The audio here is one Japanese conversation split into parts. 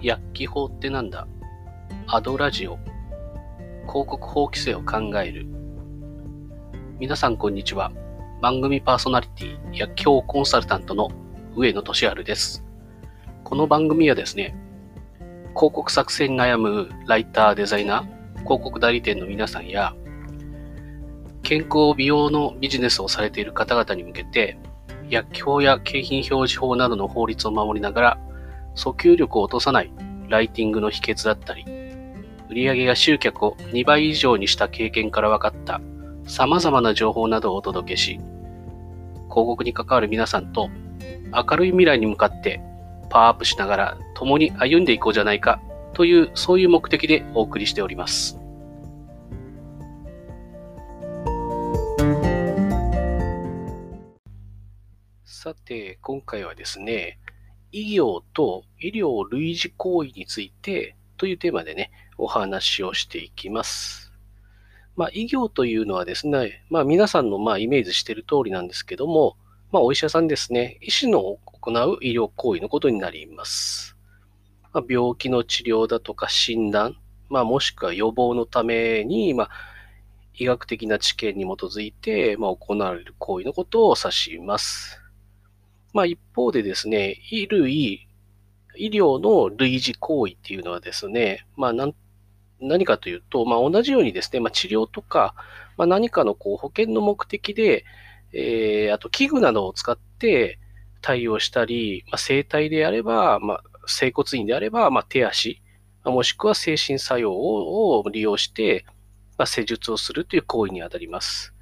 薬機法ってなんだ？アドラジオ。広告法規制を考える。皆さんこんにちは。番組パーソナリティ薬機コンサルタントの上野俊治です。この番組はですね広告作成に悩むライターデザイナー広告代理店の皆さんや健康美容のビジネスをされている方々に向けて薬機や景品表示法などの法律を守りながら訴求力を落とさないライティングの秘訣だったり、売上や集客を2倍以上にした経験から分かった様々な情報などをお届けし、広告に関わる皆さんと明るい未来に向かってパワーアップしながら共に歩んでいこうじゃないかというそういう目的でお送りしております。さて、今回はですね、医療と医療類似行為についてというテーマでね、お話をしていきます。まあ、医療というのはですね、まあ、皆さんのまあイメージしている通りなんですけども、まあ、お医者さんですね、医師の行う医療行為のことになります。まあ、病気の治療だとか診断、まあ、もしくは予防のために、まあ、医学的な知見に基づいて、まあ、行われる行為のことを指します。まあ一方でですね、衣類、医療の類似行為っていうのはですね、まあ何何かというと、まあ同じようにですね、まあ治療とか、まあ何かのこう保険の目的で、えー、あと器具などを使って対応したり、まあ、生体であれば、まあ、整骨院であれば、まあ、手足、もしくは精神作用を利用して、まあ、施術をするという行為にあたります。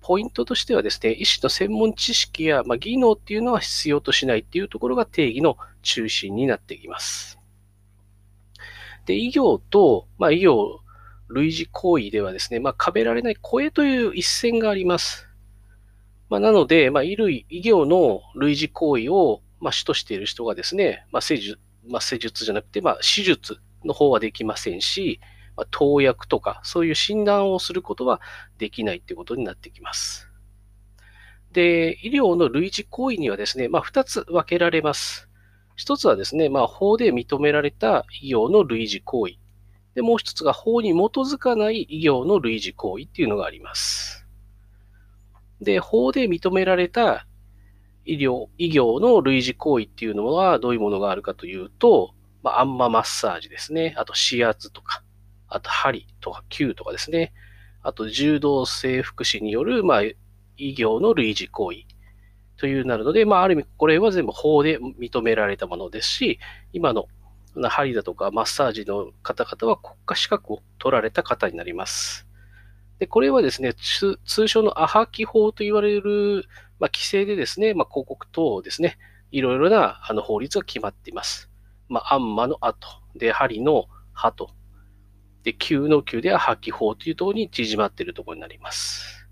ポイントとしてはですね、医師の専門知識や、ま、技能っていうのは必要としないっていうところが定義の中心になってきます。で、医療と、まあ、医療類似行為ではですね、まあ、壁られない声という一線があります。まあ、なので、まあ、医類、医療の類似行為を、まあ、主としている人がですね、まあ、施術、まあ、施術じゃなくて、まあ、手術の方はできませんし、まあ、投薬とか、そういう診断をすることはできないってことになってきます。で、医療の類似行為にはですね、まあ、2つ分けられます。1つはですね、まあ、法で認められた医療の類似行為。で、もう1つが法に基づかない医療の類似行為っていうのがあります。で、法で認められた医療、医療の類似行為っていうのはどういうものがあるかというと、まあ、アンママッサージですね。あと、指圧とか、あと針とか球とかですね。あと柔道整復師による、まあ、医業の類似行為というなるので、まあ、ある意味これは全部法で認められたものですし、今の針だとかマッサージの方々は国家資格を取られた方になります。で、これはですね、通称のアハキ法と言われる、まあ、規制でですね、まあ、広告等ですね、いろいろなあの法律が決まっています。まあ、アンマの後、で、針の歯と、で、9の9では破棄法というところに縮まっているところになります。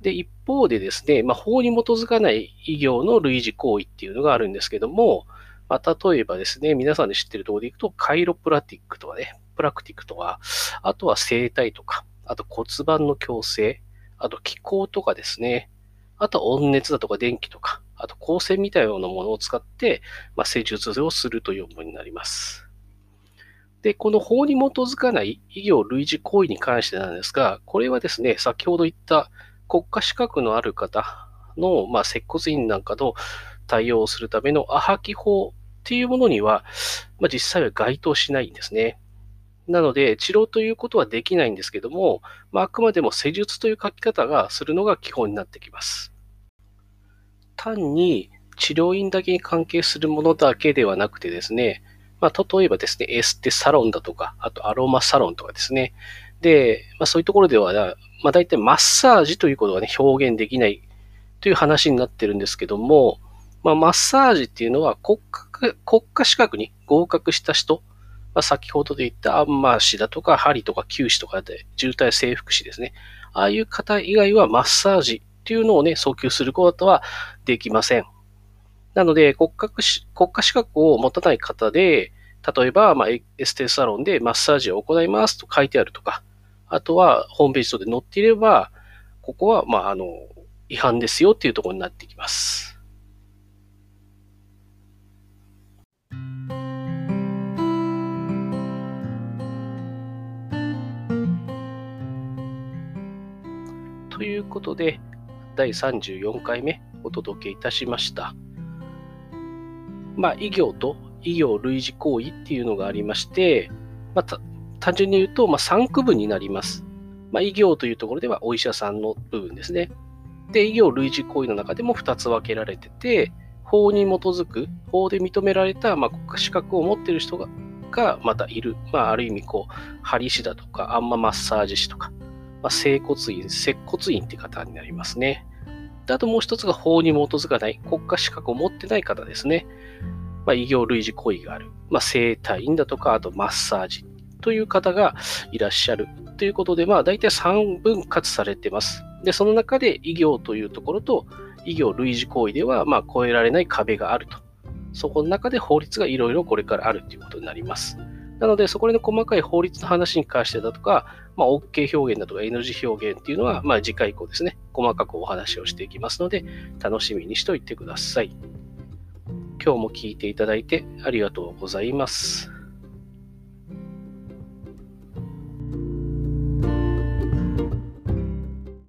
で、一方でですね、まあ、法に基づかない医業の類似行為っていうのがあるんですけども、まあ、例えばですね、皆さんで知ってるところでいくと、カイロプラティックとかね、プラクティックとか、あとは生体とか、あと骨盤の矯正、あと気候とかですね、あとは温熱だとか電気とか、あと光線みたいなものを使って、まあ、施術をするというものになります。で、この法に基づかない医療類似行為に関してなんですが、これはですね、先ほど言った国家資格のある方の、まあ、接骨院なんかの対応をするためのアハキ法っていうものには、まあ、実際は該当しないんですね。なので、治療ということはできないんですけども、まあ、あくまでも施術という書き方がするのが基本になってきます。単に治療院だけに関係するものだけではなくてですね、まあ、例えばですね、エステサロンだとか、あとアロマサロンとかですね。で、まあ、そういうところでは、まあ、大体マッサージということがね、表現できないという話になってるんですけども、まあ、マッサージっていうのは国家国家資格に合格した人、まあ、先ほどで言ったアンマー師だとか、針とか臼歯とかで、渋滞整復師ですね。ああいう方以外はマッサージっていうのをね、訴求することはできません。なので、骨格し、国家資格を持たない方で、例えば、まあ、エステサロンでマッサージを行いますと書いてあるとか、あとはホームページ等で載っていれば、ここは、まあ、あの、違反ですよっていうところになってきます。ということで、第34回目お届けいたしました。まあ、異業と異業類似行為っていうのがありまして、まあ、単純に言うと、まあ、3区分になります。まあ、異業というところではお医者さんの部分ですね。で、異業類似行為の中でも2つ分けられてて、法に基づく、法で認められた、まあ、国家資格を持っている人ががまたいる。まあ、ある意味、こう、針師だとか、あんまマッサージ師とか、まあ、整骨院、接骨院って方になりますね。であともう一つが法に基づかない国家資格を持ってない方ですね。まあ、異業類似行為がある。まあ、整体院だとか、あとマッサージという方がいらっしゃるということで、まあ、大体3分割されてます。で、その中で異業というところと、異業類似行為では、まあ、越えられない壁があると。そこの中で法律がいろいろこれからあるということになります。なので、そこでの細かい法律の話に関してだとか、まあ、OK 表現だとか NG 表現っていうのは、まあ、次回以降ですね、細かくお話をしていきますので、楽しみにしておいてください。今日も聞いていただいてありがとうございます。